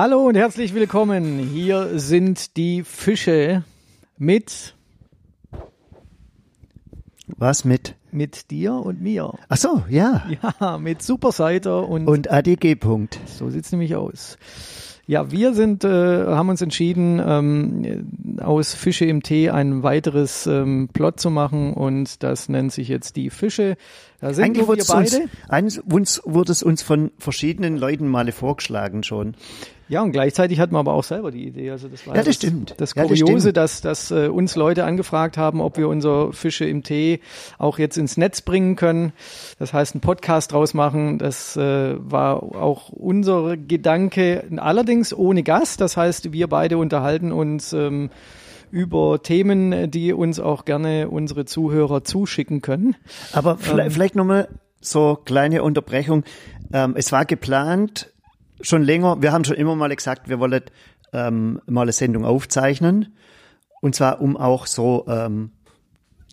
Hallo und herzlich willkommen. Hier sind die Fische mit Was mit? mit dir und mir. Ach so, ja. Ja, mit Superseiter und, Und ADG Punkt. so sieht's nämlich aus. Ja, wir sind, äh, haben uns entschieden, ähm, aus Fische im Tee ein weiteres ähm, Plot zu machen und das nennt sich jetzt die Fische. Da sind Eigentlich wir es, uns, beide. eins- uns, wurde es uns von verschiedenen Leuten mal vorgeschlagen schon. Ja, und gleichzeitig hatten wir aber auch selber die Idee. Also das war Ja, das stimmt. Das Ja, das Kuriose, stimmt. dass, dass äh, uns Leute angefragt haben, ob wir unser Fische im Tee auch jetzt ins Netz bringen können. Das heißt, einen Podcast draus machen. Das äh, war auch unser Gedanke, allerdings ohne Gast. Das heißt, wir beide unterhalten uns ähm, über Themen, die uns auch gerne unsere Zuhörer zuschicken können. Aber vielleicht, vielleicht nochmal so kleine Unterbrechung. Ähm, es war geplant schon länger, wir haben schon immer mal gesagt, wir wollen ähm, mal eine Sendung aufzeichnen. Und zwar, um auch so ähm,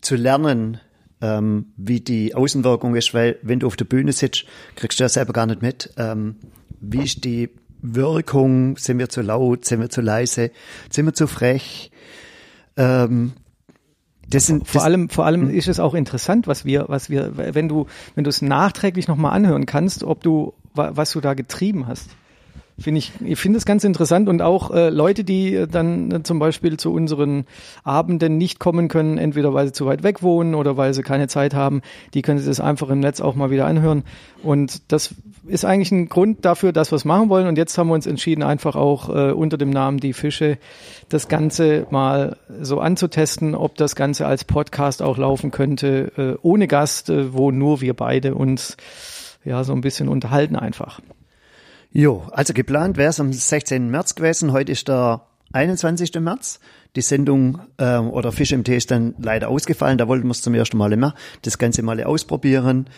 zu lernen, ähm, wie die Außenwirkung ist, weil wenn du auf der Bühne sitzt, kriegst du ja selber gar nicht mit, ähm, wie ist die Wirkung, sind wir zu laut, sind wir zu leise, sind wir zu frech. Ähm, das sind Vor das, allem, vor allem ist es auch interessant, was wir, was wir, wenn du, wenn du es nachträglich nochmal anhören kannst, ob du, wa- was du da getrieben hast. Finde ich, ich finde es ganz interessant und auch äh, Leute, die äh, dann äh, zum Beispiel zu unseren Abenden nicht kommen können, entweder weil sie zu weit weg wohnen oder weil sie keine Zeit haben, die können sich das einfach im Netz auch mal wieder anhören. Und das ist eigentlich ein Grund dafür, dass wir es machen wollen. Und jetzt haben wir uns entschieden, einfach auch äh, unter dem Namen Die Fische das Ganze mal so anzutesten, ob das Ganze als Podcast auch laufen könnte, äh, ohne Gast, äh, wo nur wir beide uns ja so ein bisschen unterhalten einfach. Jo, also geplant wäre es am 16. März gewesen. Heute ist der 21. März. Die Sendung ähm, oder Fisch im Tee ist dann leider ausgefallen. Da wollten wir es zum ersten Mal immer das Ganze mal ausprobieren.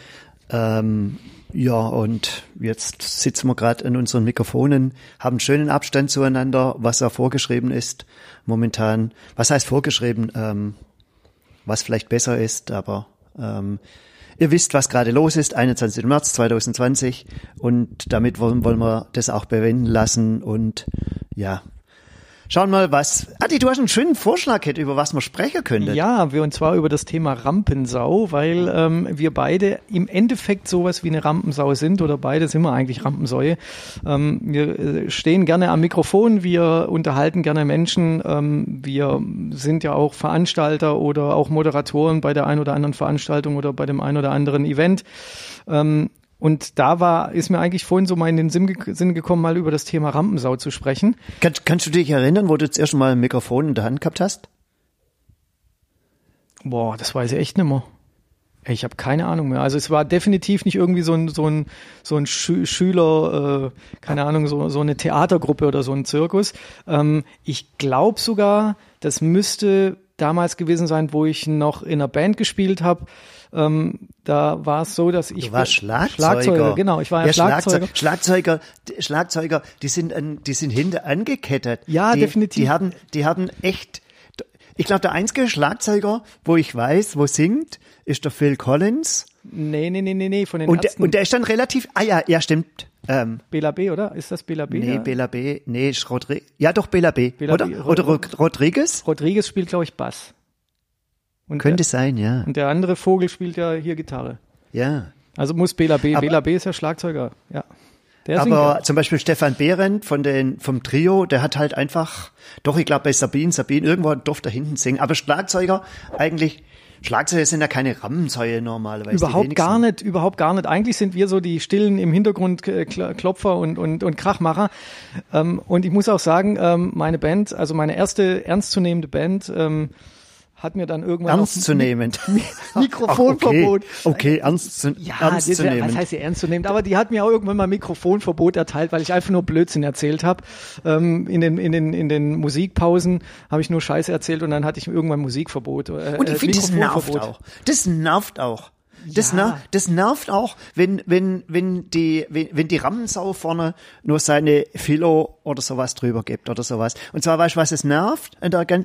Ähm, ja, und jetzt sitzen wir gerade an unseren Mikrofonen, haben schönen Abstand zueinander, was ja vorgeschrieben ist momentan. Was heißt vorgeschrieben? Ähm, was vielleicht besser ist, aber ähm, ihr wisst, was gerade los ist, 21. März 2020 und damit wollen, wollen wir das auch bewenden lassen und ja, schauen mal, was, Adi, du hast einen schönen Vorschlag, Ed, über was man sprechen könnte. Ja, wir und zwar über das Thema Rampensau, weil ähm, wir beide im Endeffekt sowas wie eine Rampensau sind oder beide sind wir eigentlich Rampensäue. Ähm, wir äh, stehen gerne am Mikrofon, wir unterhalten gerne Menschen, ähm, wir sind ja auch Veranstalter oder auch Moderatoren bei der ein oder anderen Veranstaltung oder bei dem ein oder anderen Event. Ähm, und da war, ist mir eigentlich vorhin so mal in den Sinn, ge Sinn gekommen, mal über das Thema Rampensau zu sprechen. Kann, kannst du dich erinnern, wo du das erste Mal ein Mikrofon in der Hand gehabt hast? Boah, das weiß ich echt nicht mehr. Ich habe keine Ahnung mehr. Also es war definitiv nicht irgendwie so ein so ein so ein Schü Schüler, äh, keine Ahnung, so so eine Theatergruppe oder so ein Zirkus. Ähm, ich glaube sogar, das müsste damals gewesen sein, wo ich noch in einer Band gespielt habe. Ähm, da war es so, dass ich Du warst Schlagzeuger. Schlagzeuger, genau. Ich war ja, ja Schlagzeuger. Schlagzeug- Schlagzeuger, die- Schlagzeuger, die sind an, die sind hinter angekettet. Ja, die, definitiv. Die haben, die haben echt, ich glaube, der einzige Schlagzeuger, wo ich weiß, wo singt, ist der Phil Collins. Nee, nee, nee, nee, nee, von den Und Ärzten. und der ist dann relativ, ah ja, ja, stimmt. Ähm, Bela B, oder? Ist das Bela B? nee, der? Bela B, nee, ist Rodri ja doch, Bela B, Bela oder? B, oder Rod- Rod Rodriguez? Rodriguez spielt, glaube ich, Bass. Und Könnte der, sein, ja, und der andere Vogel spielt ja hier Gitarre. ja. Also muss Bela B. Aber- Bela B. ist ja Schlagzeuger, ja. Der Aber zum Beispiel Stefan Behrendt von den, vom Trio, der hat halt einfach, doch, ich glaube bei Sabine, Sabine, irgendwo durfte da hinten singen. Aber Schlagzeuger, eigentlich, Schlagzeuger sind ja keine Rammensäue normalerweise. Überhaupt gar nicht, überhaupt gar nicht. Eigentlich sind wir so die stillen im Hintergrund äh, Kl- Klopfer und, und, und Krachmacher. Ähm, und ich muss auch sagen, ähm, meine Band, also meine erste ernstzunehmende Band, ähm, hat mir dann irgendwann Ernst zu nehmen. Mikrofonverbot. Ach, okay. okay, ernst zu, Ja, ernst das zu wär, nehmen. was heißt hier ernst zu nehmen? Aber die hat mir auch irgendwann mal Mikrofonverbot erteilt, weil ich einfach nur Blödsinn erzählt habe. Ähm, in, den, in, den, in den Musikpausen habe ich nur Scheiße erzählt und dann hatte ich irgendwann Musikverbot. Äh, Und ich äh, finde, das nervt auch. Das nervt auch. Das, Ja. ner das nervt auch, wenn, wenn, wenn die, wenn, wenn die Rammensau vorne nur seine Philo oder sowas drüber gibt oder sowas. Und zwar weißt du, was es nervt?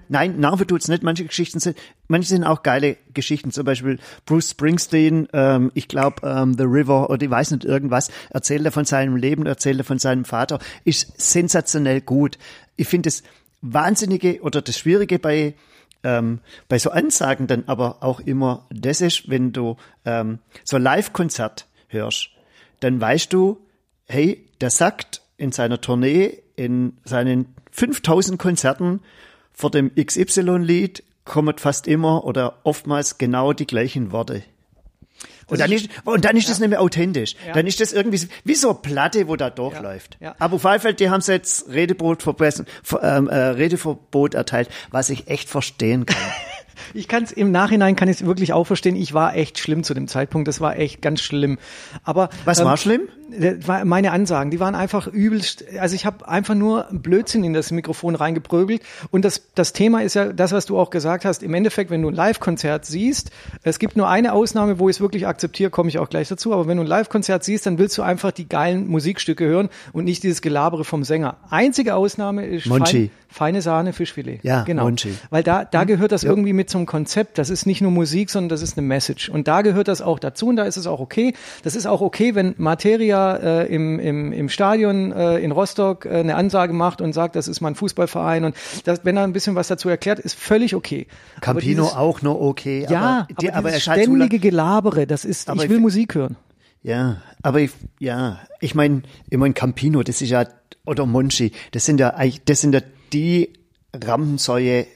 Nein, nerven tut's nicht. Manche Geschichten sind, manche sind auch geile Geschichten. Zum Beispiel Bruce Springsteen, ähm, ich glaube, ähm, The River oder ich weiß nicht irgendwas, erzählt er von seinem Leben, erzählt er von seinem Vater, ist sensationell gut. Ich finde das Wahnsinnige oder das Schwierige bei, ähm, bei so Ansagen dann aber auch immer das ist, wenn du ähm, so Live-Konzert hörst, dann weißt du, hey, der sagt in seiner Tournee, in seinen 5000 Konzerten vor dem XY-Lied kommen fast immer oder oftmals genau die gleichen Worte. Und dann, ist, und dann ist das nicht mehr authentisch. Ja. Dann ist das irgendwie so- wie so eine Platte, wo da durchläuft. Ja. Aber auf jeden Fall, die haben es jetzt ver- ähm, äh, Redeverbot erteilt, was ich echt verstehen kann. Ich kann es im Nachhinein kann ich es wirklich auch verstehen. Ich war echt schlimm zu dem Zeitpunkt. Das war echt ganz schlimm. Aber Was ähm, war schlimm? war meine Ansagen, die waren einfach übelst. Also ich habe einfach nur Blödsinn in das Mikrofon reingeprügelt. Und das, das Thema ist ja das, was du auch gesagt hast. Im Endeffekt, wenn du ein Live-Konzert siehst, es gibt nur eine Ausnahme, wo ich es wirklich akzeptiere, komme ich auch gleich dazu. Aber wenn du ein Live-Konzert siehst, dann willst du einfach die geilen Musikstücke hören und nicht dieses Gelabere vom Sänger. Einzige Ausnahme ist Monchi. fein, feine Sahne, Fischfilet. Ja, genau. Monchi. Weil da, da gehört das Ja. irgendwie mit zum Konzept. Das ist nicht nur Musik, sondern das ist eine Message. Und da gehört das auch dazu und da ist es auch okay. Das ist auch okay, wenn Materia äh, im, im, im Stadion äh, in Rostock äh, eine Ansage macht und sagt, das ist mein Fußballverein und das, wenn er ein bisschen was dazu erklärt, ist völlig okay. Campino dieses- auch noch okay. Ja, aber, die, aber, aber ständige Gelabere, das ist, ich ich will find- Musik hören. Ja, aber ich, ja, ich meine, ich mein Campino, das ist ja, oder Monchi, das sind ja eigentlich, das sind ja die Rampensäue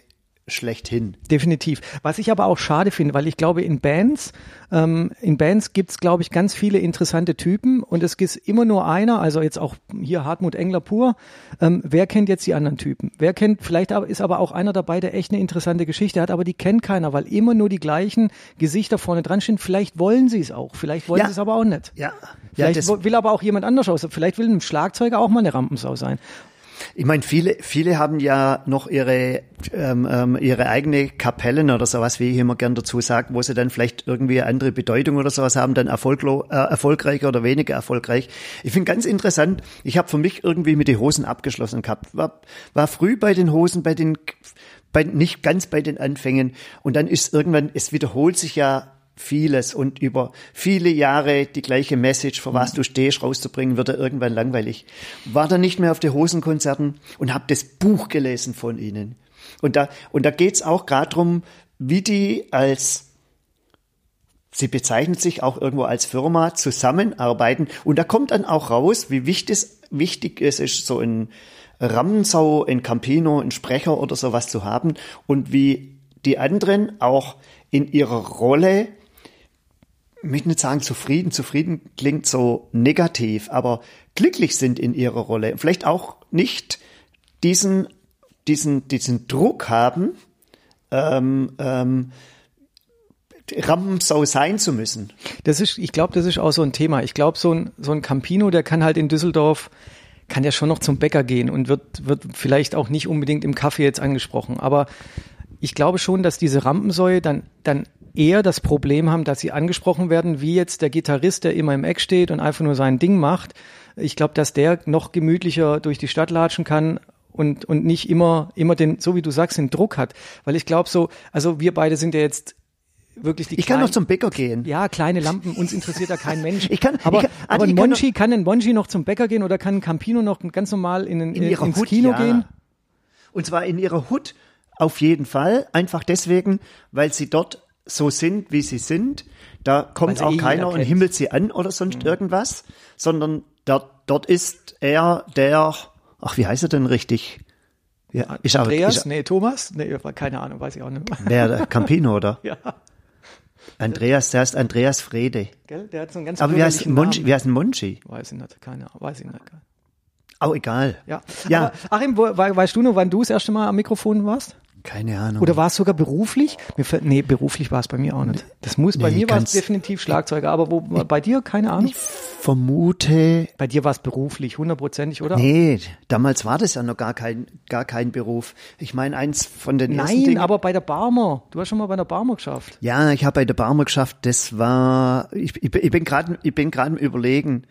schlechthin. Definitiv. Was ich aber auch schade finde, weil ich glaube, in Bands, ähm, in Bands gibt's glaube ich, ganz viele interessante Typen und es gibt immer nur einer, also jetzt auch hier Hartmut Engler pur. Ähm, wer kennt jetzt die anderen Typen? Wer kennt, vielleicht ist aber auch einer dabei, der echt eine interessante Geschichte hat, aber die kennt keiner, weil immer nur die gleichen Gesichter vorne dran stehen. Vielleicht wollen sie es auch, vielleicht wollen Ja. sie es aber auch nicht. Ja, ja, Vielleicht wo- will aber auch jemand anders aus. Vielleicht will ein Schlagzeuger auch mal eine Rampensau sein. Ich meine, viele, viele haben ja noch ihre, ähm, ähm, ihre eigene Kapellen oder sowas, wie ich immer gern dazu sage, wo sie dann vielleicht irgendwie eine andere Bedeutung oder sowas haben, dann erfolglo äh, erfolgreicher oder weniger erfolgreich. Ich finde ganz interessant, ich habe für mich irgendwie mit den Hosen abgeschlossen gehabt. War, war früh bei den Hosen, bei den, bei, nicht ganz bei den Anfängen. Und dann ist irgendwann, es wiederholt sich ja vieles und über viele Jahre die gleiche Message, für was du stehst, rauszubringen, wird er irgendwann langweilig. War dann nicht mehr auf den Hosenkonzerten und habe das Buch gelesen von ihnen. Und da, und da geht's auch gerade drum, wie die als Sie bezeichnen sich auch irgendwo als Firma zusammenarbeiten und da kommt dann auch raus, wie wichtig, wichtig es ist, so ein Rammensau, ein Campino, ein Sprecher oder sowas zu haben und wie die anderen auch in ihrer Rolle möchte nicht sagen zufrieden, zufrieden klingt so negativ, aber glücklich sind in ihrer Rolle. Vielleicht auch nicht diesen, diesen, diesen Druck haben, ähm, ähm, Rampensau sein zu müssen. Das ist, ich glaube, das ist auch so ein Thema. Ich glaube, so ein, so ein Campino, der kann halt in Düsseldorf, kann ja schon noch zum Bäcker gehen und wird, wird vielleicht auch nicht unbedingt im Kaffee jetzt angesprochen. Aber ich glaube schon, dass diese Rampensäue dann, dann eher das Problem haben, dass sie angesprochen werden, wie jetzt der Gitarrist, der immer im Eck steht und einfach nur sein Ding macht. Ich glaube, dass der noch gemütlicher durch die Stadt latschen kann und, und nicht immer, immer den, so wie du sagst, den Druck hat. Weil ich glaube so, also wir beide sind ja jetzt wirklich die Ich kann noch zum Bäcker gehen. ja, kleine Lampen, uns interessiert ja kein Mensch. Ich kann- aber ich kann- aber Adi, ein ich kann Monchi, kann ein Monchi noch zum Bäcker gehen oder kann ein Campino noch ganz normal in, in, In ins Hut, Kino ja. gehen? Und zwar in ihrer Hut auf jeden Fall. Einfach deswegen, weil sie dort so sind, wie sie sind. Da kommt auch eh keiner und. Mhm. himmelt sie an oder sonst irgendwas, sondern dort, dort ist er der, ach, wie heißt er denn richtig? Ja, aber, Andreas? ist, nee, Thomas? Nee, keine Ahnung, weiß ich auch nicht mehr. wer, der Campino, oder? Ja, Andreas, der heißt Andreas Frede. gell? Der hat so einen ganz Aber wie heißt Monchi? Wie heißt Monchi? Weiß ich nicht, keine Ahnung, weiß ich nicht. Auch egal. Ja. Ja. Aber, Achim, wo, we- weißt du noch, wann du das erste Mal am Mikrofon warst? Keine Ahnung. Oder war es sogar beruflich? Mir fällt, nee, beruflich war es bei mir auch nicht. Das muss, bei Nee, mir war es definitiv Schlagzeuger, aber wo, bei dir, keine Ahnung? ich vermute, Bei dir war es beruflich, hundertprozentig, oder? nee, damals war das ja noch gar kein, gar kein Beruf. Ich meine, eins von den Nein, Dingen, aber bei der Barmer. Du hast schon mal bei der Barmer geschafft. Ja, ich habe bei der Barmer geschafft, das war, ich, ich, ich bin gerade, ich bin gerade im Überlegen.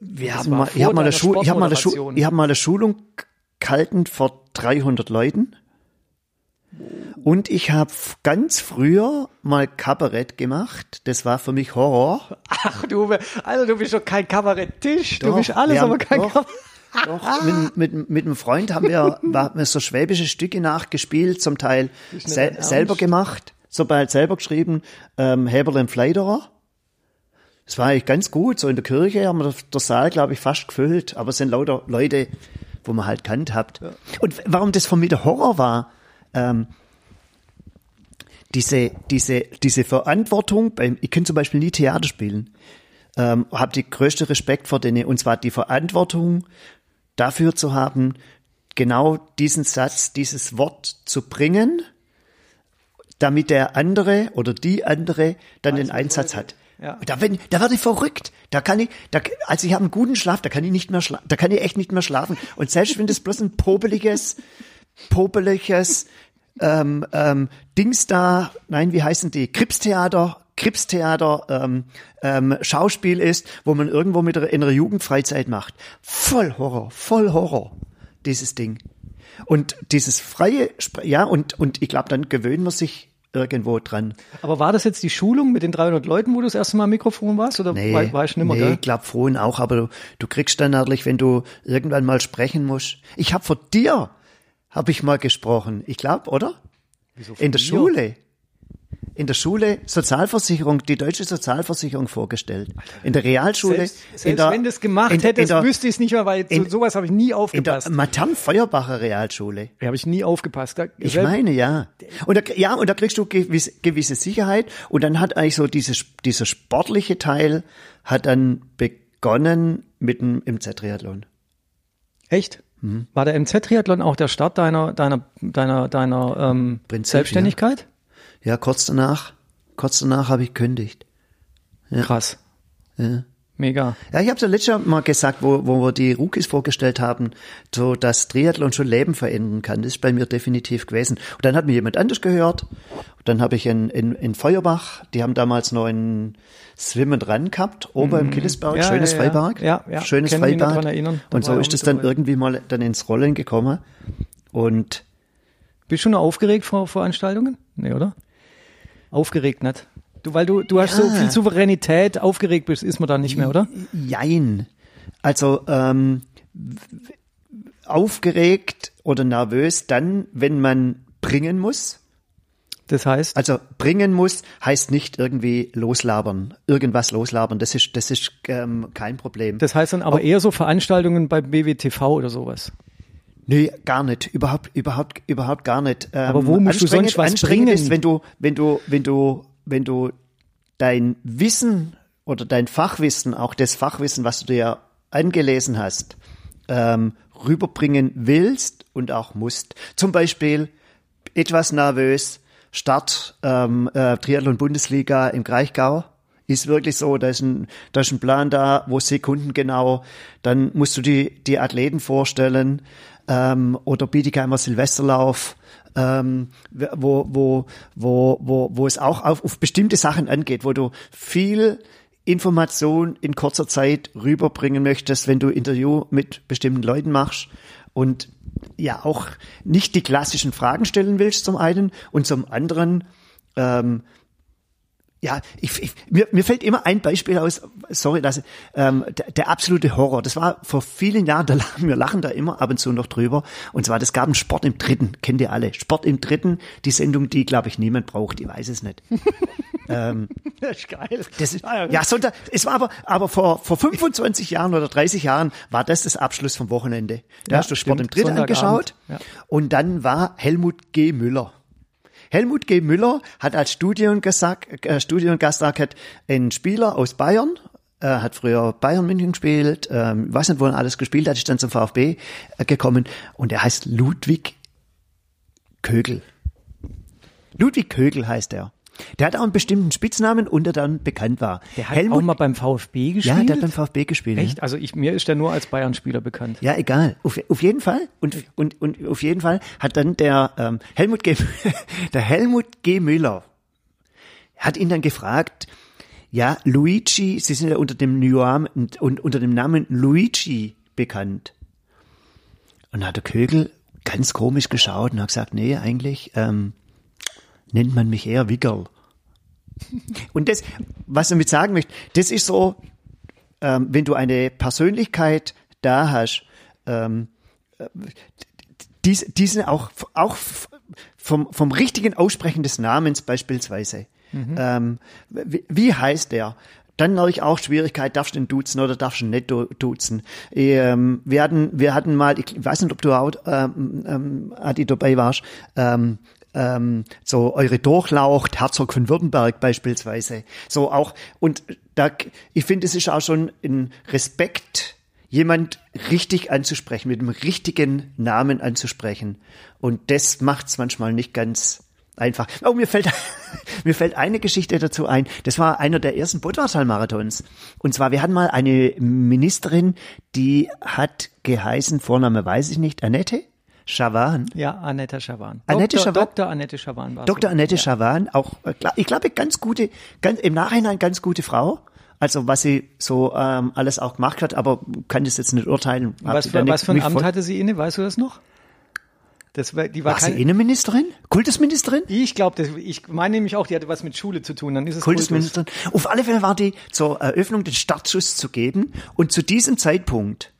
Wir haben war mal, ich habe mal, eine deiner Schul, ich habe mal, eine Schu- ich habe mal eine Schulung gehalten vor 300 Leuten. Und ich habe ganz früher mal Kabarett gemacht. Das war für mich Horror. Ach du, also du bist doch kein Kabarettist. Du bist alles, haben- aber kein doch. Kabarett. Doch, mit, mit, mit einem Freund haben wir, haben wir so schwäbische Stücke nachgespielt, zum Teil sel selber gemacht, so bald selber geschrieben, ähm, Heberl und Fleiderer. Das war eigentlich ganz gut, so in der Kirche haben wir der Saal, glaube ich, fast gefüllt, aber es sind lauter Leute, wo man halt kannt habt. Und warum das für mich der Horror war, ähm, diese, diese, diese Verantwortung beim, ich kann zum Beispiel nie Theater spielen, ähm, habe die größte Respekt vor denen, und zwar die Verantwortung dafür zu haben, genau diesen Satz, dieses Wort zu bringen, damit der andere oder die andere dann den Einsatz hat. Ja. Da, bin, da werde ich verrückt. Da kann ich, da, also ich habe einen guten Schlaf, da kann ich nicht mehr schlafen, da kann ich echt nicht mehr schlafen. Und selbst wenn das bloß ein popeliges, popeliges ähm, ähm, Dings da, nein, wie heißen die? Kripstheater, Kripstheater, ähm, ähm, Schauspiel ist, wo man irgendwo mit in einer Jugendfreizeit macht. Voll Horror, voll Horror, dieses Ding. Und dieses freie, ja, und, und ich glaube, dann gewöhnt man sich irgendwo dran. Aber war das jetzt die Schulung mit den 300 Leuten, wo du das erste Mal am Mikrofon warst? Oder Nee, war, war ich nimmer, nee gell? ich glaube Frohen auch, aber du, du kriegst dann natürlich, wenn du irgendwann mal sprechen musst. Ich habe vor dir, habe ich mal gesprochen. Ich glaube, oder? Wieso In der mir? Schule. In der Schule Sozialversicherung, die deutsche Sozialversicherung vorgestellt. In der Realschule. Selbst, in selbst der, wenn du es gemacht in, hättest, in der, wüsste ich es nicht mehr, weil in- zu sowas habe ich nie in der aufgepasst. Matern Feuerbacher Realschule. Da habe ich nie aufgepasst. Da, Ich selbst- meine, ja. Und da, ja, und da kriegst du gewisse, gewisse Sicherheit. Und dann hat eigentlich so dieses, dieser sportliche Teil hat dann begonnen mit dem MZ-Triathlon. Echt? Mhm. War der MZ-Triathlon auch der Start deiner, deiner, deiner, deiner ähm, Prinzip, Selbstständigkeit? Ja, kurz danach, kurz danach habe ich gekündigt. Krass. Ja. Mega. Ja, ich habe ja letztes Mal gesagt, wo, wo wir die Rookies vorgestellt haben, so dass Triathlon schon Leben verändern kann. Das ist bei mir definitiv gewesen. Und dann hat mir jemand anders gehört. Und dann habe ich in, in, in Feuerbach, die haben damals noch einen Swim and Run gehabt, oben im Killesberg, Ja, schönes ja, ja. Freibad. Ja, ja. Schönes noch Freibad. erinnern. Und so ist mit dann irgendwie mal dann ins Rollen gekommen. Und Bist du schon aufgeregt vor Veranstaltungen? Nee, oder? Aufgeregt nicht. Du, weil du, du hast so Ja. viel Souveränität, aufgeregt bist, ist man da nicht mehr, oder? Jein. Also ähm, aufgeregt oder nervös dann, wenn man bringen muss. Das heißt, Also bringen muss heißt nicht irgendwie loslabern, irgendwas loslabern. Das ist das ist ähm, kein Problem. das heißt dann aber eher so Veranstaltungen beim BWTV oder sowas. Nee, gar nicht. Überhaupt, überhaupt, überhaupt gar nicht. Ähm, Aber wo musst du sonst was anstrengend bringen? Ist, wenn du, wenn du, wenn du, wenn du dein Wissen oder dein Fachwissen, auch das Fachwissen, was du dir angelesen hast, ähm, rüberbringen willst und auch musst. Zum Beispiel etwas nervös, Start ähm, äh, Triathlon Bundesliga im Kraichgau. Ist wirklich so, da ist ein, da ist ein Plan da, wo Sekunden genau, dann musst du die, die Athleten vorstellen, ähm, oder Bietigheimer Silvesterlauf, ähm, wo, wo, wo, wo, wo es auch auf, auf bestimmte Sachen angeht, wo du viel Information in kurzer Zeit rüberbringen möchtest, wenn du Interview mit bestimmten Leuten machst und ja auch nicht die klassischen Fragen stellen willst zum einen und zum anderen ähm, ja, ich, ich, mir, mir fällt immer ein Beispiel aus, sorry, dass, ähm, der, der absolute Horror. Das war vor vielen Jahren, da lachen, wir lachen da immer ab und zu noch drüber. Und zwar, das gab einen Sport im Dritten, kennt ihr alle. Sport im Dritten, die Sendung, die, glaube ich, niemand braucht, ich weiß es nicht. Das ist geil. Das ist, ja, Sonntag, es war aber, aber vor, vor 25 Jahren oder 30 Jahren war das das Abschluss vom Wochenende. Da Ja, hast du Sport stimmt, im Dritten angeschaut. Ja. Und dann war Helmut G. Müller. Helmut G. Müller hat als Studiengast, äh, Studiengast einen Spieler aus Bayern, äh, hat früher Bayern München gespielt, ähm, weiß nicht, wo er alles gespielt hat, ist dann zum VfB äh, gekommen und er heißt Ludwig Kögel. Ludwig Kögel heißt er. Der hat auch einen bestimmten Spitznamen, unter dann bekannt war. Der hat auch mal beim VfB gespielt. Ja, der hat beim VfB gespielt. Echt? Also ich, mir ist der nur als Bayern-Spieler bekannt. Ja, egal. Auf, auf jeden Fall. Und, und, und auf jeden Fall hat dann der ähm, Helmut G. der Helmut G. Müller hat ihn dann gefragt, ja, Luigi, Sie sind ja unter dem Namen, und unter dem Namen Luigi bekannt. Und hat der Kögel ganz komisch geschaut und hat gesagt, nee, eigentlich ähm, nennt man mich eher Wickerl. Und das, was ich damit sagen möchte, das ist so, ähm, wenn du eine Persönlichkeit da hast, ähm, die, die sind auch, auch vom, vom richtigen Aussprechen des Namens beispielsweise. Mhm. Ähm, wie, wie heißt der? Dann habe ich auch Schwierigkeit, darfst du den duzen oder darfst du ihn nicht duzen. Ähm, wir hatten, wir hatten mal, ich weiß nicht, ob du auch, ähm, ähm, Adi dabei warst, ähm, ähm, so eure Durchlaucht, Herzog von Württemberg beispielsweise. So auch, und da, ich finde, es ist auch schon ein Respekt, jemand richtig anzusprechen, mit dem richtigen Namen anzusprechen. Und das macht es manchmal nicht ganz einfach. Oh, mir fällt, mir fällt eine Geschichte dazu ein. Das war einer der ersten Budvartal-Marathons. Und zwar, wir hatten mal eine Ministerin, die hat geheißen, Vorname weiß ich nicht, Annette? Schawan. Ja, Annette Schawan. Annette Dr. Schawan. Dr. Annette Schawan war Dr. so. Annette ja. Schawan, auch, äh, ich glaube, ganz gute, ganz, im Nachhinein ganz gute Frau. Also was sie so ähm, alles auch gemacht hat, aber kann das jetzt nicht urteilen. Was für, was für ein Amt hatte sie inne? Weißt du das noch? Das war, die war, War sie Innenministerin? Kultusministerin? Ich glaube, ich meine nämlich auch, die hatte was mit Schule zu tun. Dann ist es Kultus. Kultusministerin. Auf alle Fälle war die zur Eröffnung den Startschuss zu geben. Und zu diesem Zeitpunkt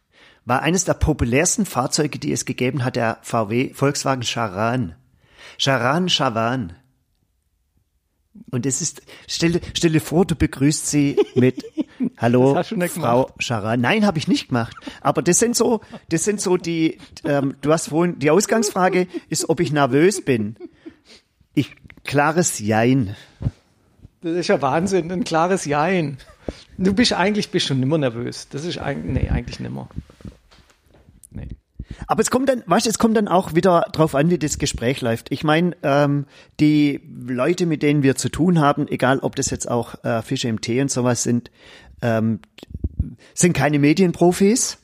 war eines der populärsten Fahrzeuge, die es gegeben hat, der VW Volkswagen Charan. Charan Chavan. Und es ist, stell, stell dir vor, du begrüßt sie mit Hallo, Frau Charan. Nein, habe ich nicht gemacht. Aber das sind so, das sind so die, ähm, du hast vorhin, die Ausgangsfrage ist, ob ich nervös bin. Ich, klares Jein. Das ist ja Wahnsinn, ein klares Jein. Du bist eigentlich bist schon nimmer nervös. Das ist eigentlich, nee, eigentlich nimmer. Nee. Aber es kommt dann, weißt du, es kommt dann auch wieder drauf an, wie das Gespräch läuft. Ich meine, ähm, die Leute, mit denen wir zu tun haben, egal ob das jetzt auch äh, Fische im Tee und sowas sind, ähm, sind keine Medienprofis.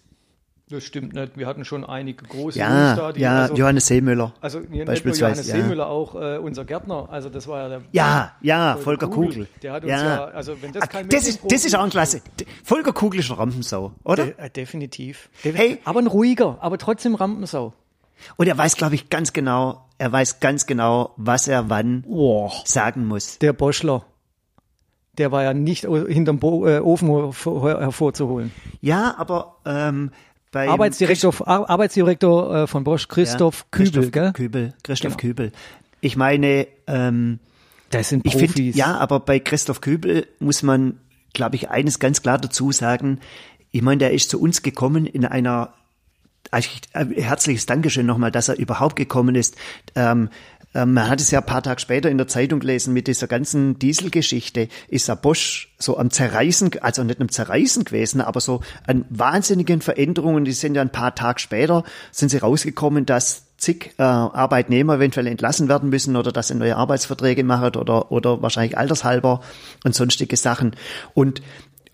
Das stimmt nicht. Wir hatten schon einige große Ja, die, ja, also, Johannes Seemüller. also beispielsweise, Johannes ja. Seemüller, auch äh, unser Gärtner. Also das war ja der Ja, ja, Volker Kugel. Der hat uns ja. ja, also wenn das Ah, kein das ist, das ist auch ein Klasse. Volker Kugel ist ein Rampensau, oder? De äh, definitiv. Hey. Aber ein ruhiger, aber trotzdem Rampensau. Und er weiß, glaube ich, ganz genau, er weiß ganz genau, was er wann Boah. sagen muss. Der Boschler. Der war ja nicht hinterm Bo äh, Ofen hervor- hervorzuholen. Ja, aber ähm, Arbeitsdirektor, Ar Arbeitsdirektor äh, von Bosch, Christoph Kübel, Christoph gell? Kübel, Christoph Genau. Kübel. Ich meine, ähm, Das sind ich Profis. finde, ja, aber bei Christoph Kübel muss man, glaube ich, eines ganz klar dazu sagen. Ich meine, der ist zu uns gekommen in einer äh, herzliches Dankeschön nochmal, dass er überhaupt gekommen ist. Ähm, man hat es ja ein paar Tage später in der Zeitung gelesen, mit dieser ganzen Dieselgeschichte ist der Bosch so am Zerreißen, also nicht am Zerreißen gewesen, aber so an wahnsinnigen Veränderungen, die sind ja ein paar Tage später, sind sie rausgekommen, dass zig äh, Arbeitnehmer eventuell entlassen werden müssen oder dass sie neue Arbeitsverträge machen oder, oder wahrscheinlich altershalber und sonstige Sachen. Und,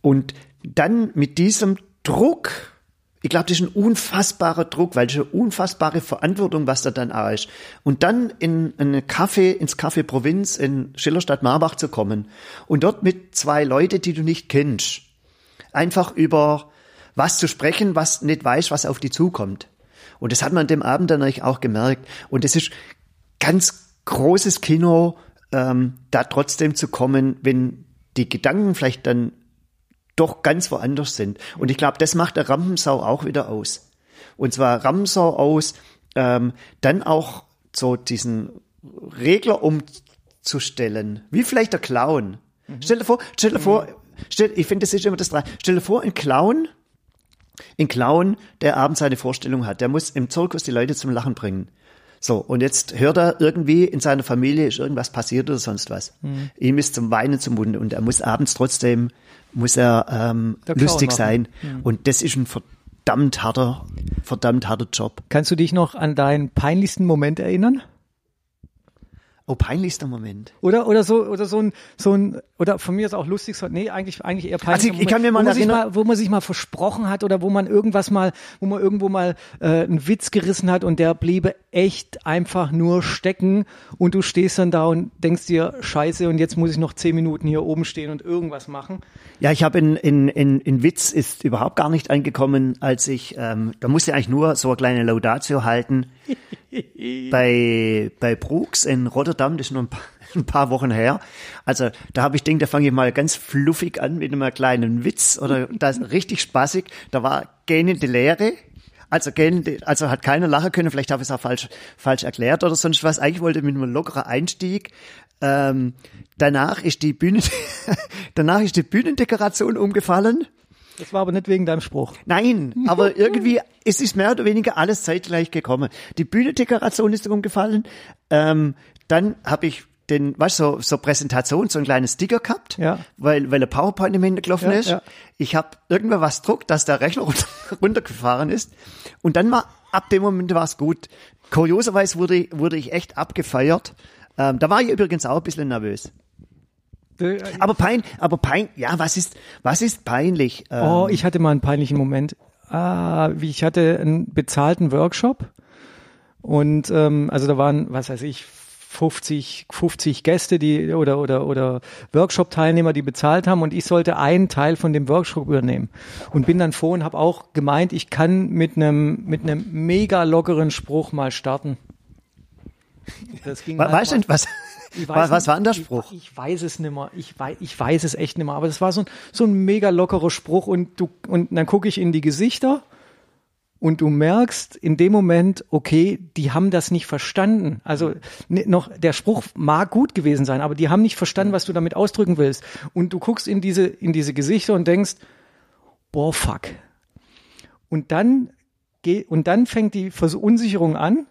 und dann mit diesem Druck, ich glaube, das ist ein unfassbarer Druck, weil das ist eine unfassbare Verantwortung, was da dann auch ist. Und dann in einen Café, ins Café Provinz in Schillerstadt Marbach zu kommen und dort mit zwei Leute, die du nicht kennst, einfach über was zu sprechen, was nicht weißt, was auf die zukommt. Und das hat man an dem Abend dann eigentlich auch gemerkt. Und es ist ganz großes Kino, ähm, da trotzdem zu kommen, wenn die Gedanken vielleicht dann doch ganz woanders sind. Und ich glaube, das macht der Rampensau auch wieder aus. Und zwar Rampensau aus, ähm, dann auch so diesen Regler umzustellen, wie vielleicht der Clown. Stell dir vor, stell dir vor, stell, ich finde, das ist immer das Drei. Stell dir vor, ein Clown, ein Clown, der abends seine Vorstellung hat, der muss im Zirkus die Leute zum Lachen bringen. So, und jetzt hört er irgendwie in seiner Familie ist irgendwas passiert oder sonst was. Mhm. Ihm ist zum Weinen zum Munde und er muss abends trotzdem, muss er ähm, lustig sein. Und das ist ein verdammt harter, verdammt harter Job. Kannst du dich noch an deinen peinlichsten Moment erinnern? Oh, peinlichster Moment. Oder, oder so, oder so ein, so ein, oder von mir ist auch lustig, so, nee, eigentlich, eigentlich eher peinlich. Also ich- ich kann mir mal wo man, sich erinnern- mal, wo man sich mal versprochen hat oder wo man irgendwas mal, wo man irgendwo mal äh, einen Witz gerissen hat und der bliebe echt einfach nur stecken und du stehst dann da und denkst dir, scheiße, und jetzt muss ich noch zehn Minuten hier oben stehen und irgendwas machen. Ja, ich habe in, in, in, in Witz ist überhaupt gar nicht angekommen, als ich, ähm, da musste ich eigentlich nur so eine kleine Laudatio halten. bei, bei Brooks in Rotterdam, das ist nur ein paar, ein paar Wochen her. Also da habe ich gedacht, da fange ich mal ganz fluffig an mit einem kleinen Witz oder das richtig spaßig. Da war gähnende Leere. Also, gähnende, also hat keiner lachen können, vielleicht habe ich es auch falsch, falsch erklärt oder sonst was. Eigentlich wollte ich mit einem lockeren Einstieg. Ähm, danach ist die Bühne, danach ist die Bühnendekoration umgefallen. Das war aber nicht wegen deinem Spruch. Nein, aber irgendwie es ist mehr oder weniger alles zeitgleich gekommen. Die Bühnendekoration ist umgefallen. Ähm, dann habe ich den, weißt du, so, so Präsentation, so ein kleines Sticker gehabt, Ja. weil, weil der PowerPoint im Ende gelaufen Ja, ist. ja. Ich habe irgendwann was druckt, dass der Rechner runter, runtergefahren ist. Und dann war, ab dem Moment war es gut. Kurioserweise wurde, wurde ich echt abgefeiert. Ähm, da war ich übrigens auch ein bisschen nervös. Aber pein, aber pein, ja, was ist, was ist peinlich? Ähm, Oh, ich hatte mal einen peinlichen Moment. Ah, ich hatte einen bezahlten Workshop und ähm, also da waren, was weiß ich, 50, 50 Gäste, die oder oder oder Workshop-Teilnehmer, die bezahlt haben und ich sollte einen Teil von dem Workshop übernehmen und bin dann vor und habe auch gemeint, ich kann mit einem mit einem mega lockeren Spruch mal starten. Das ging we- halt weißt du, was, was, was war denn der nicht, Spruch? Ich, ich weiß es nimmer. Ich weiß, ich weiß es echt nimmer. Aber das war so ein, so ein mega lockerer Spruch und du, und dann gucke ich in die Gesichter und du merkst in dem Moment, okay, die haben das nicht verstanden. Also ne, noch, der Spruch mag gut gewesen sein, aber die haben nicht verstanden, was du damit ausdrücken willst. Und du guckst in diese, in diese Gesichter und denkst, boah, fuck. Und dann geh, und dann fängt die Verunsicherung an.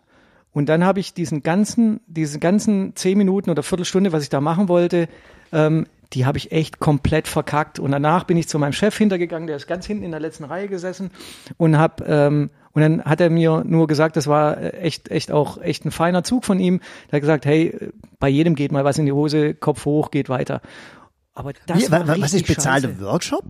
Und dann habe ich diesen ganzen, diese ganzen zehn Minuten oder Viertelstunde, was ich da machen wollte, ähm, die habe ich echt komplett verkackt. Und danach bin ich zu meinem Chef hintergegangen, der ist ganz hinten in der letzten Reihe gesessen und hab ähm, und dann hat er mir nur gesagt, das war äh, echt, echt auch echt ein feiner Zug von ihm. Der hat gesagt, hey, bei jedem geht mal was in die Hose, Kopf hoch, geht weiter. Aber das Wie, war wa- wa- was ist bezahlter. Workshop?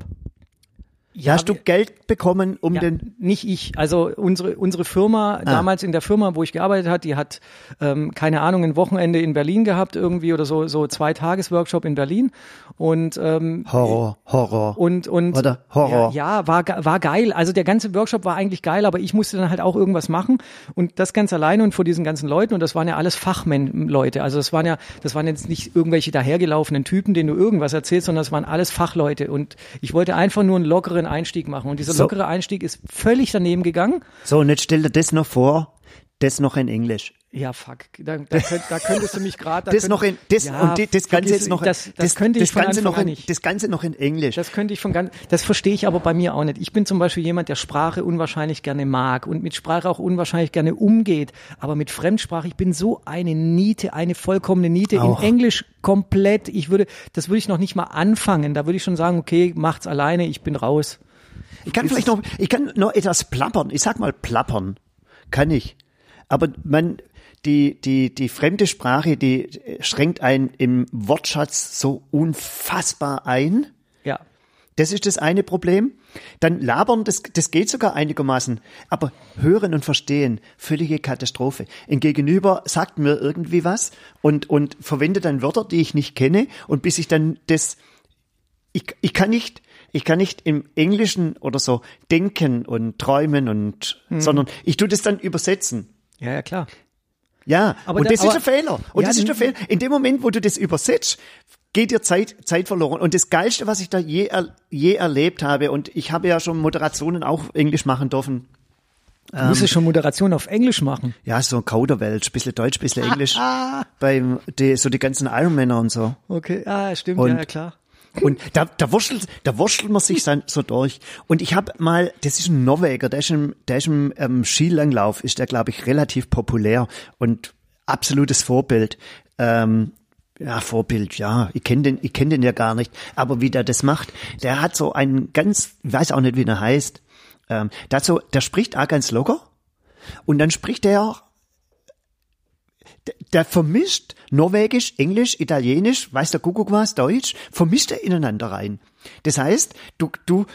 Ja, Hast du Geld bekommen, um ja, den? nicht ich. Also unsere unsere Firma Ah. damals in der Firma, wo ich gearbeitet hat, die hat ähm, keine Ahnung ein Wochenende in Berlin gehabt irgendwie oder so so zwei Tagesworkshop in Berlin und ähm, Horror, Horror. und und Oder Horror. Ja, ja, war war geil. Also der ganze Workshop war eigentlich geil, aber ich musste dann halt auch irgendwas machen und das ganz alleine und vor diesen ganzen Leuten und das waren ja alles Fachleute. Also das waren ja das waren jetzt nicht irgendwelche dahergelaufenen Typen, denen du irgendwas erzählst, sondern das waren alles Fachleute und ich wollte einfach nur einen lockeren Einstieg machen und dieser So. lockere Einstieg ist völlig daneben gegangen. So, und jetzt stell dir das noch vor, das noch in Englisch. Ja, fuck, da, da, könnt, da könntest du mich gerade Das noch in, das, und die, das Ganze jetzt noch, das, das, könnte ich das von Ganze noch in, nicht. das Ganze noch in Englisch. Das könnte ich von ganz, das verstehe ich aber bei mir auch nicht. Ich bin zum Beispiel jemand, der Sprache unwahrscheinlich gerne mag und mit Sprache auch unwahrscheinlich gerne umgeht. Aber mit Fremdsprache, ich bin so eine Niete, eine vollkommene Niete. Auch. In Englisch komplett. Ich würde, das würde ich noch nicht mal anfangen. Da würde ich schon sagen, okay, macht's alleine, ich bin raus. Ich kann vielleicht noch, ich kann noch etwas plappern. Ich sag mal plappern. Kann ich. Aber man, die, die, die fremde Sprache, die schränkt einen im Wortschatz so unfassbar ein. Ja. Das ist das eine Problem. Dann labern, das, das geht sogar einigermaßen. Aber hören und verstehen, völlige Katastrophe. Ein Gegenüber sagt mir irgendwie was und, und verwendet dann Wörter, die ich nicht kenne. Und bis ich dann das, ich, ich kann nicht, ich kann nicht im Englischen oder so denken und träumen und, sondern ich tue das dann übersetzen. Ja, ja, klar. Ja, Aber und da- das ist aber- der Fehler. Und Ja, das ist der n- Fehler. In dem Moment, wo du das übersetzt, geht dir Zeit, Zeit verloren. Und das Geilste, was ich da je, je erlebt habe, und ich habe ja schon Moderationen auch Englisch machen dürfen. Du Ähm. musst ja schon Moderation auf Englisch machen. Ja, so Kauderwelsch, bisschen Deutsch, bisschen Englisch. Beim, die, so die ganzen Ironmänner und so. Okay, ah, stimmt, Und- ja, klar. Und da, da wurschtelt, da wurschtelt man sich dann so durch. Und ich habe mal, das ist ein Norweger, der ist im, der ist im ähm, Skilanglauf, ist der, glaube ich, relativ populär und absolutes Vorbild. Ähm, ja, Vorbild, ja. Ich kenne den, ich kenne den ja gar nicht. Aber wie der das macht, der hat so einen ganz, ich weiß auch nicht, wie der heißt. Ähm, so, der spricht auch ganz locker. Und dann spricht der der, vermischt Norwegisch, Englisch, Italienisch, weiß der Kuckuck was, Deutsch, vermischt er ineinander rein. Das heißt, du, du,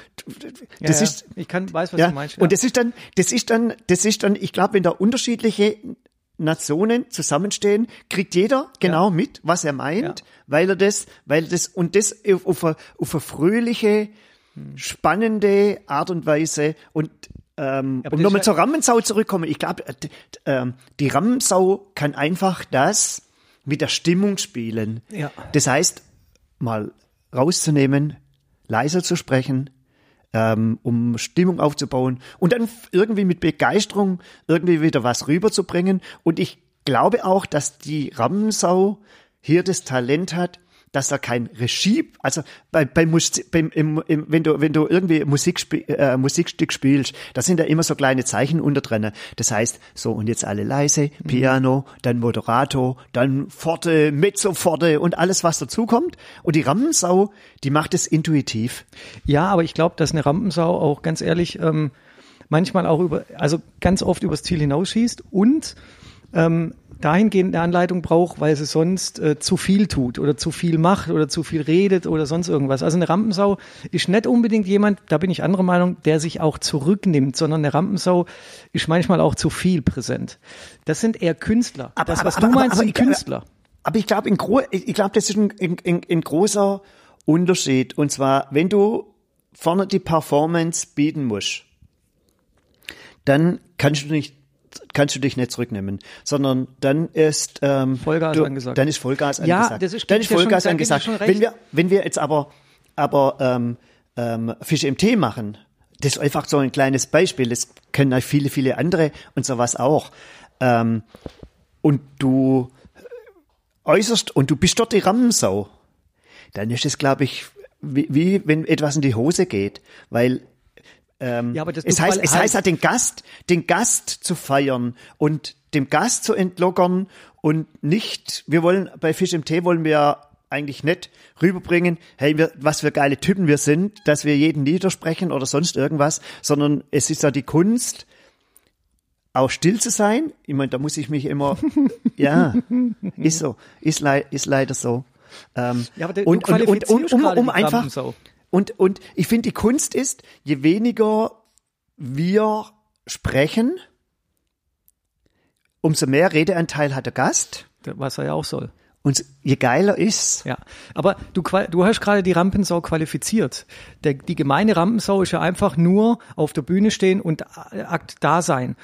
das ja, ist, ich kann, weiß, was ja, du meinst. und das ist dann, das ist dann, das ist dann, ich glaube, wenn da unterschiedliche Nationen zusammenstehen, kriegt jeder genau mit, was er meint, Ja. weil er das, weil er das, und das auf, auf, eine, auf eine fröhliche, spannende Art und Weise und ähm, aber um nochmal ja- zur Rammensau zurückkommen, ich glaube, ähm, die Rammensau kann einfach das mit der Stimmung spielen. Ja. Das heißt, mal rauszunehmen, leiser zu sprechen, ähm, um Stimmung aufzubauen und dann irgendwie mit Begeisterung irgendwie wieder was rüberzubringen. Und ich glaube auch, dass die Rammensau hier das Talent hat, dass er kein Regie, also bei, bei Musik, beim, im, im, wenn du wenn du irgendwie Musik äh, Musikstück spielst, da sind ja immer so kleine Zeichen unter drin. Das heißt, so und jetzt alle leise, Piano, dann Moderato, dann Forte, Mezzo Forte und alles was dazukommt. Und die Rammensau, die macht es intuitiv. Ja, aber ich glaube, dass eine Rampensau auch ganz ehrlich ähm, manchmal auch über, also ganz oft übers Ziel hinausschießt und ähm, dahingehend eine Anleitung braucht, weil sie sonst äh, zu viel tut oder zu viel macht oder zu viel redet oder sonst irgendwas. Also eine Rampensau ist nicht unbedingt jemand, da bin ich anderer Meinung, der sich auch zurücknimmt, sondern eine Rampensau ist manchmal auch zu viel präsent. Das sind eher Künstler. das, was du meinst, sind ich- Künstler. Aber ich glaube, ich, glaube, das ist ein, ein, ein, ein großer Unterschied. Und zwar, wenn du vorne die Performance bieten musst, dann kannst du nicht kannst du dich nicht zurücknehmen, sondern dann ist ähm, Vollgas du, angesagt. Dann ist Vollgas Ja, angesagt. das ist- dann ist schon- Vollgas angesagt. schon recht. Wenn wir wenn wir jetzt aber aber ähm, ähm, Fische im Tee machen, das ist einfach so ein kleines Beispiel. Das können auch viele viele andere und sowas auch. Ähm, und du äußerst und du bist dort die Rammensau, dann ist es, glaube ich, wie, wie wenn etwas in die Hose geht, weil ähm, Ja, aber das- es heißt, es heißt halt den Gast, den Gast zu feiern und dem Gast zu entlockern und nicht, wir wollen bei Fisch im Tee wollen wir eigentlich nicht rüberbringen, hey, wir, was für geile Typen wir sind, dass wir jeden niedersprechen oder sonst irgendwas, sondern es ist ja die Kunst, auch still zu sein. Ich meine, da muss ich mich immer, ja, ist so, ist, lei ist leider so. Ähm, Ja, aber du und, und, und, und um, um einfach. Und, und ich finde, die Kunst ist, je weniger wir sprechen, umso mehr Redeanteil hat der Gast. Was er ja auch soll. Und je geiler ist's. Ja, aber du, du hast gerade die Rampensau qualifiziert. Der, die gemeine Rampensau ist ja einfach nur auf der Bühne stehen und äh, Akt da sein.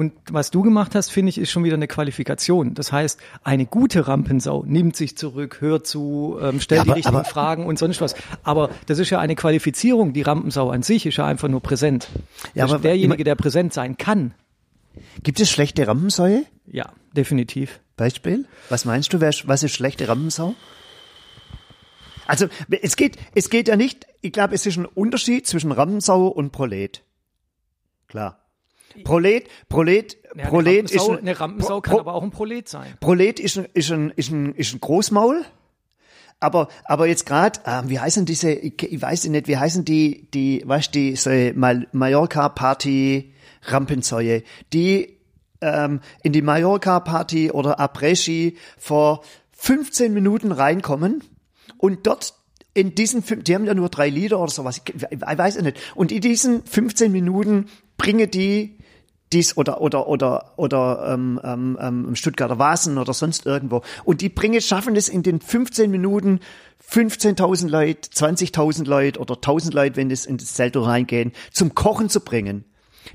Und was du gemacht hast, finde ich, ist schon wieder eine Qualifikation. Das heißt, eine gute Rampensau nimmt sich zurück, hört zu, ähm, stellt Ja, aber- die richtigen aber- Fragen und sonst was. Aber das ist ja eine Qualifizierung. Die Rampensau an sich ist ja einfach nur präsent. Ja, das aber derjenige, der präsent sein kann. Gibt es schlechte Rampensäue? Ja, definitiv. Beispiel? Was meinst du, was ist schlechte Rampensau? Also, es geht, es geht ja nicht, ich glaube, es ist ein Unterschied zwischen Rampensau und Prolet. Klar. Prolet, Prolet, Ja, Prolet eine ist ein, eine Rampensau kann Pro- aber auch ein Prolet sein. Prolet ist ein, ist ein, ist ein, ist ein Großmaul. Aber, aber jetzt gerade, ähm, wie heißen diese, ich, ich weiß nicht, wie heißen die, die, weißt du, diese Mal- Mallorca-Party Rampensäue, die ähm, in die Mallorca-Party oder Après-Ski vor 15 Minuten reinkommen und dort in diesen, die haben ja nur drei Lieder oder sowas, ich, ich weiß es nicht. Und in diesen 15 Minuten bringen die dies oder oder oder oder ähm, ähm, ähm, Stuttgarter Vasen oder sonst irgendwo. Und die bringen, schaffen es in den 15 Minuten 15.000 Leute, 20.000 Leute oder 1.000 Leute, wenn es in das Zelt reingehen, zum Kochen zu bringen.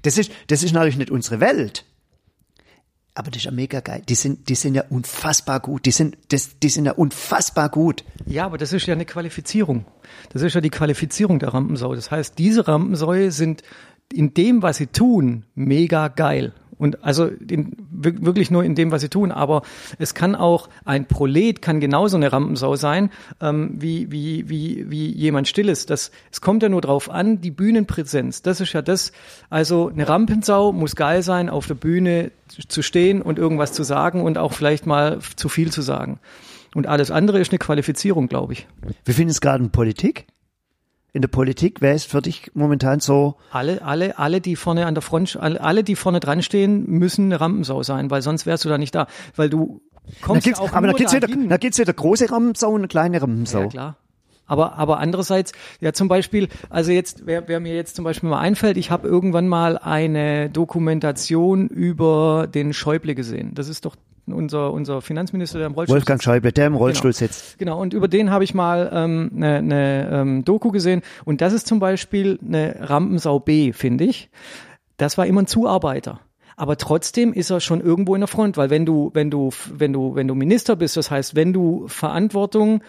Das ist, das ist natürlich nicht unsere Welt. Aber das ist ja mega geil. Die sind, die sind ja unfassbar gut. Die sind, das, die sind ja unfassbar gut. Ja, aber das ist ja eine Qualifizierung. Das ist ja die Qualifizierung der Rampensau. Das heißt, diese Rampensäue sind in dem, was sie tun, mega geil. Und also in, wir- wirklich nur in dem, was sie tun. Aber es kann auch ein Prolet kann genauso eine Rampensau sein, ähm, wie, wie, wie, wie jemand Stilles. Das, es kommt ja nur drauf an, die Bühnenpräsenz. Das ist ja das. Also eine Rampensau muss geil sein, auf der Bühne zu stehen und irgendwas zu sagen und auch vielleicht mal zu viel zu sagen. Und alles andere ist eine Qualifizierung, glaube ich. Wir finden es gerade in Politik. In der Politik, wer ist für dich momentan so? Alle, alle, alle, die vorne an der Front, alle, alle die vorne dran stehen, müssen eine Rampensau sein, weil sonst wärst du da nicht da, weil du kommst Da gibt's, auch aber da gibt's wieder, da gibt's wieder große Rampensau und eine kleine Rampensau. Ja, klar. Aber, aber andererseits, ja zum Beispiel, also jetzt, wer, wer mir jetzt zum Beispiel mal einfällt, ich habe irgendwann mal eine Dokumentation über den Schäuble gesehen. Das ist doch unser, unser Finanzminister, der im Rollstuhl Wolfgang Schäuble, der im Rollstuhl sitzt. Genau, und über den habe ich mal ähm, eine, eine ähm, Doku gesehen. Und das ist zum Beispiel eine Rampensau B, finde ich. Das war immer ein Zuarbeiter. Aber trotzdem ist er schon irgendwo in der Front, weil wenn du, wenn du, wenn du, wenn du Minister bist, das heißt, wenn du Verantwortung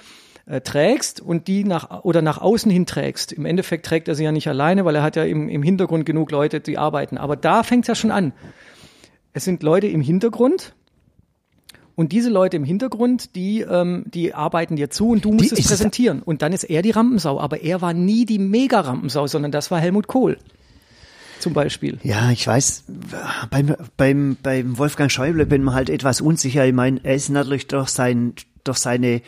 äh, trägst und die nach oder nach außen hin trägst. Im Endeffekt trägt er sie ja nicht alleine, weil er hat ja im, im Hintergrund genug Leute, die arbeiten. Aber da fängt es ja schon an. Es sind Leute im Hintergrund, und diese Leute im Hintergrund, die, ähm, die arbeiten dir zu und du musst Die- es präsentieren. Und dann ist er die Rampensau. Aber er war nie die Mega-Rampensau, sondern das war Helmut Kohl. Zum Beispiel. Ja, ich weiß, beim, beim, beim Wolfgang Schäuble bin mir halt etwas unsicher. Ich meine, er ist natürlich durch sein, durch seine,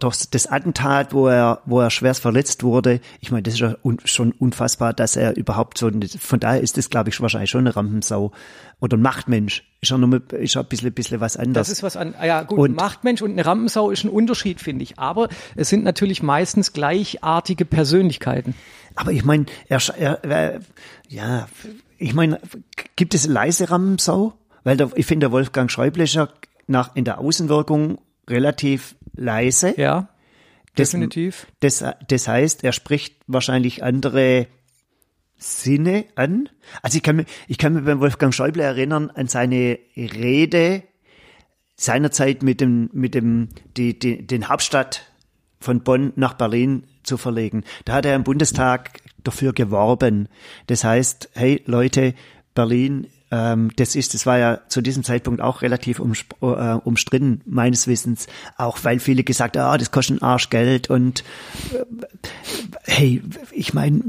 durch das Attentat, wo er, wo er schwerst verletzt wurde. Ich meine, das ist ja un, schon unfassbar, dass er überhaupt so, von daher ist das, glaube ich, wahrscheinlich schon eine Rampensau oder ein Machtmensch. Ist ja nur, ist ja ein bisschen, bisschen was anderes. Das ist was an, ja gut, Und- ein Machtmensch und eine Rampensau ist ein Unterschied, finde ich. Aber es sind natürlich meistens gleichartige Persönlichkeiten. Aber ich meine, er, er, er, ja, ich meine, gibt es leise Rampensau? Weil der, ich finde, der Wolfgang Schäuble ist ja nach, in der Außenwirkung relativ leise. Ja, Das- definitiv. Das, das heißt, er spricht wahrscheinlich andere Sinne an. Also ich kann, mir, ich kann mir beim Wolfgang Schäuble erinnern an seine Rede seinerzeit mit dem, mit dem, die, die, den Hauptstadt von Bonn nach Berlin zu verlegen. Da hat er im Bundestag dafür geworben. Das heißt, hey Leute, Berlin, ähm, das ist, das war ja zu diesem Zeitpunkt auch relativ äh, umstritten, meines Wissens, auch weil viele gesagt haben, ah, das kostet einen Arsch Geld und äh, hey, ich meine,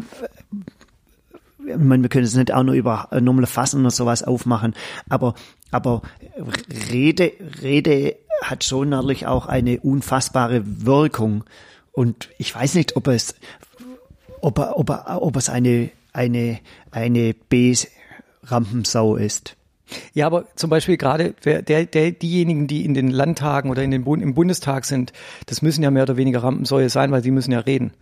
ich meine, wir können es nicht auch nur über normale Fassen oder sowas aufmachen, aber, aber Rede, Rede hat schon natürlich auch eine unfassbare Wirkung. Und ich weiß nicht, ob es, ob, er, ob, er, ob es eine, eine, eine B-Rampensau ist. Ja, aber zum Beispiel gerade der, der, diejenigen, die in den Landtagen oder in den im Bundestag sind, das müssen ja mehr oder weniger Rampensäue sein, weil sie müssen ja reden.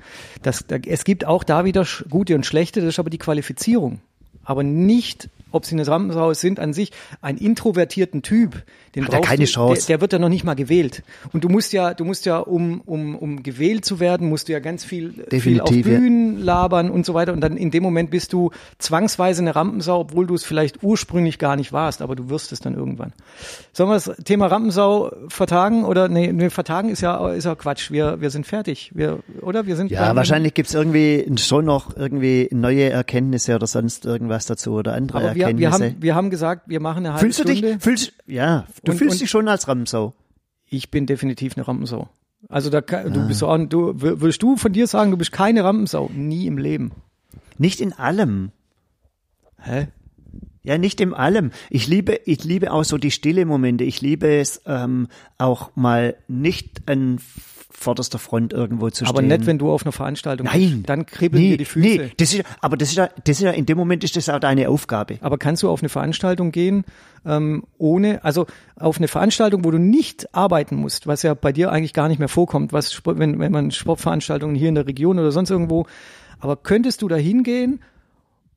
Das, da, es gibt auch da wieder gute und schlechte, das ist aber die Qualifizierung. Aber nicht, ob sie eine Rampensau sind an sich, einen introvertierten Typ, den Hat er brauchst keine du, Chance. Der, der wird ja noch nicht mal gewählt. Und du musst ja, du musst ja, um, um, um gewählt zu werden, musst du ja ganz viel, viel auf Definitiv, ja. Bühnen labern und so weiter. Und dann in dem Moment bist du zwangsweise eine Rampensau, obwohl du es vielleicht ursprünglich gar nicht warst, aber du wirst es dann irgendwann. Sollen wir das Thema Rampensau vertagen? Oder nee, nee vertagen ist ja, ist ja Quatsch. Wir, wir sind fertig. Wir, oder? Wir sind Ja, wahrscheinlich gibt's irgendwie schon noch irgendwie neue Erkenntnisse oder sonst irgendwas dazu oder andere Aber wir, wir, haben, wir haben gesagt, wir machen eine halbe fühlst du Stunde. dich, fühlst, ja, du Und- fühlst und- dich schon als Rampensau. Ich bin definitiv eine Rampensau. Also da, kann- Ah. du bist auch, du, wür- würdest du von dir sagen, du bist keine Rampensau? Nie im Leben. Nicht in allem. Hä? Ja, nicht in allem. Ich liebe, ich liebe auch so die stille Momente. Ich liebe es ähm, auch mal nicht an vorderster Front irgendwo zu Aber stehen. nicht, wenn du auf einer Veranstaltung Nein. bist. Dann kribbeln nee, dir die Füße. Nee, das ist, aber das ist ja, das ist ja, in dem Moment ist das auch deine Aufgabe. Aber kannst du auf eine Veranstaltung gehen, ähm, ohne, also auf eine Veranstaltung, wo du nicht arbeiten musst, was ja bei dir eigentlich gar nicht mehr vorkommt, was wenn, wenn man Sportveranstaltungen hier in der Region oder sonst irgendwo, aber könntest du da hingehen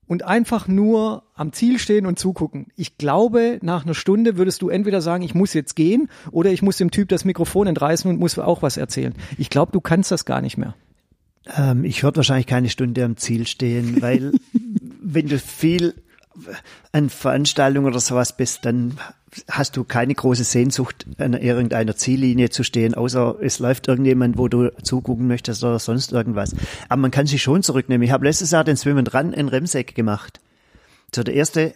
und einfach nur am Ziel stehen und zugucken? Ich glaube, nach einer Stunde würdest du entweder sagen, ich muss jetzt gehen oder ich muss dem Typ das Mikrofon entreißen und muss auch was erzählen. Ich glaube, du kannst das gar nicht mehr. Ähm, ich würde wahrscheinlich keine Stunde am Ziel stehen, weil wenn du viel an Veranstaltungen oder sowas bist, dann hast du keine große Sehnsucht, an irgendeiner Ziellinie zu stehen, außer es läuft irgendjemand, wo du zugucken möchtest oder sonst irgendwas. Aber man kann sich schon zurücknehmen. Ich habe letztes Jahr den Swim and Run in Remseck gemacht. So der erste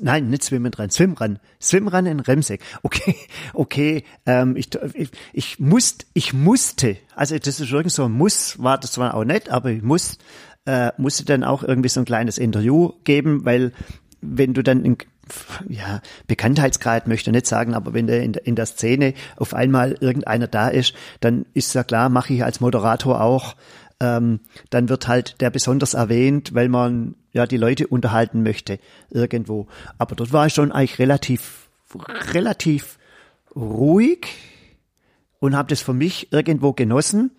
Nein, nicht Swim and Run, Swimrun. Swimrun in Remseck. Okay, okay, ähm, ich, ich, ich musste, ich musste, also das ist irgend so ein Muss, war das zwar auch nett, aber ich muss, äh, musste dann auch irgendwie so ein kleines Interview geben, weil wenn du dann in, ja, Bekanntheitsgrad möchte ich nicht sagen, aber wenn der in, der- in der Szene auf einmal irgendeiner da ist, dann ist ja klar, mache ich als Moderator auch ähm, dann wird halt der besonders erwähnt, weil man ja die Leute unterhalten möchte irgendwo. Aber dort war ich schon eigentlich relativ, relativ ruhig und habe das für mich irgendwo genossen,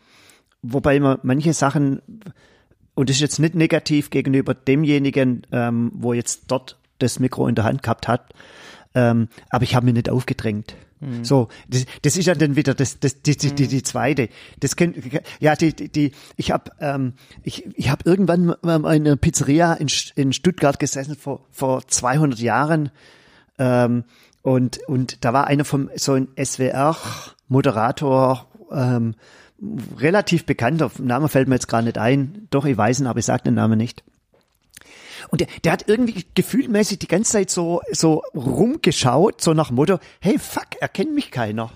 wobei man manche Sachen und das ist jetzt nicht negativ gegenüber demjenigen, ähm, wo jetzt dort das Mikro in der Hand gehabt hat, ähm, aber ich habe mir nicht aufgedrängt. Mhm. So, das, das ist ja dann wieder das, das die, die, die, die zweite. Das kennt, ja, die, die, die ich habe ähm, ich, ich habe irgendwann mal in einer Pizzeria in, in Stuttgart gesessen vor vor 200 Jahren ähm, und und da war einer vom so ein SWR Moderator ähm, relativ bekannter Name fällt mir jetzt gerade nicht ein. Doch ich weiß ihn, aber ich sage den Namen nicht. Und der, der hat irgendwie gefühlmäßig die ganze Zeit so, so rumgeschaut, so nach Motto, hey, fuck, erkennt mich keiner.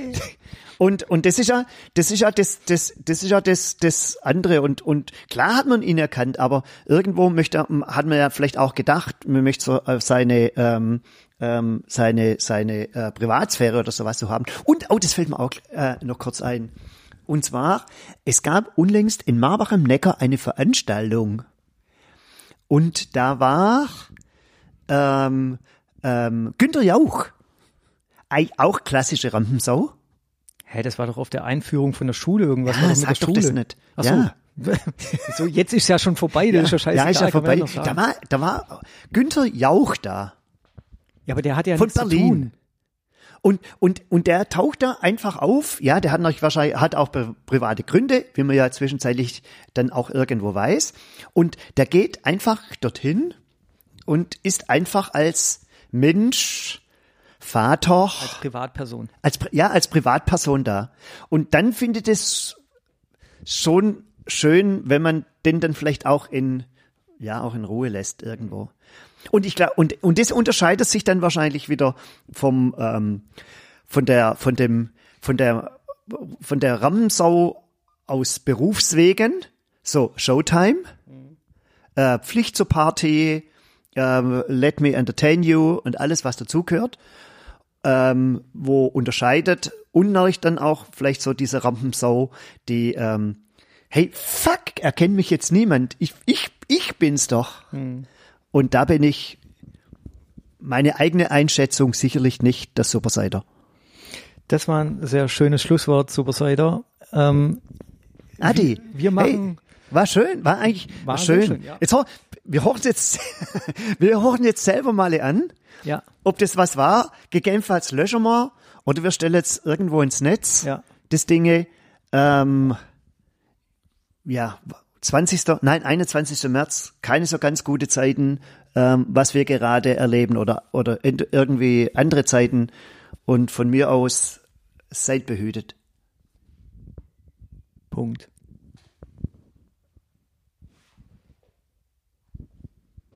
und, und das ist ja, das ist ja das, das, das ist ja das, das andere. Und, und klar hat man ihn erkannt, aber irgendwo möchte, hat man ja vielleicht auch gedacht, man möchte so äh, seine, ähm, ähm, seine, seine äh, Privatsphäre oder sowas zu haben. Und, oh, das fällt mir auch äh, noch kurz ein. Und zwar, es gab unlängst in Marbach im Neckar eine Veranstaltung. Und da war ähm, ähm, Günter Jauch, auch klassische Rampensau. Hä, das war doch auf der Einführung von der Schule irgendwas. Ja, war doch Schule. das nicht. Ach so. Ja. so, jetzt ist ja schon vorbei, das ja, ist ja scheiße. Ja, ist ja vorbei. Da war, da war Günther Jauch da. Ja, aber der hat ja Von nichts Berlin. zu tun. Und, und, und der taucht da einfach auf. Ja, der hat natürlich wahrscheinlich, hat auch private Gründe, wie man ja zwischenzeitlich dann auch irgendwo weiß. Und der geht einfach dorthin und ist einfach als Mensch, Vater. Als Privatperson. Als, ja, als Privatperson da. Und dann findet es schon schön, wenn man den dann vielleicht auch in, ja, auch in Ruhe lässt irgendwo. Und ich glaube, und, und das unterscheidet sich dann wahrscheinlich wieder vom, ähm, von der, von dem, von der, von der Rammensau aus Berufswegen, so Showtime, mhm. äh, Pflicht zur Party, äh, Let Me Entertain You und alles, was dazugehört, ähm, wo unterscheidet und dann auch vielleicht so diese Rampensau, die, ähm, hey, fuck, erkennt mich jetzt niemand, ich, ich, ich bin's doch. Mhm. Und da bin ich meine eigene Einschätzung sicherlich nicht das Supersider. Das war ein sehr schönes Schlusswort, Supersider. Ähm, Adi, wir machen. Hey, war schön, war eigentlich war schön. schön ja. Jetzt wir horchen jetzt, wir horchen jetzt selber mal an, ja. ob das was war. Gegebenenfalls löschen wir oder wir stellen jetzt irgendwo ins Netz ja. das Dinge. Ähm, ja, 20. Nein, 21. März, keine so ganz gute Zeiten, ähm, was wir gerade erleben oder, oder irgendwie andere Zeiten. Und von mir aus seid behütet. Punkt.